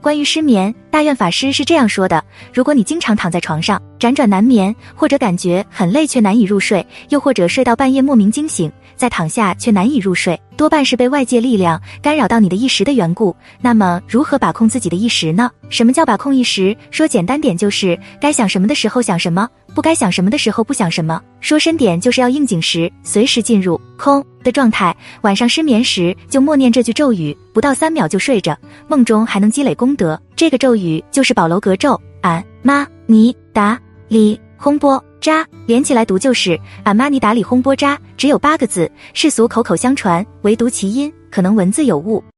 关于失眠，大愿法师是这样说的：如果你经常躺在床上辗转难眠，或者感觉很累却难以入睡，又或者睡到半夜莫名惊醒，再躺下却难以入睡，多半是被外界力量干扰到你的意识的缘故。那么，如何把控自己的意识呢？什么叫把控意识？说简单点，就是该想什么的时候想什么，不该想什么的时候不想什么。说深点，就是要应景时随时进入空的状态。晚上失眠时，就默念这句咒语，不到三秒就睡着，梦中还能积累功德。这个咒语就是宝楼格咒：俺妈尼达里轰波扎，连起来读就是俺妈尼达里轰波扎。只有八个字，世俗口口相传，唯独其音可能文字有误。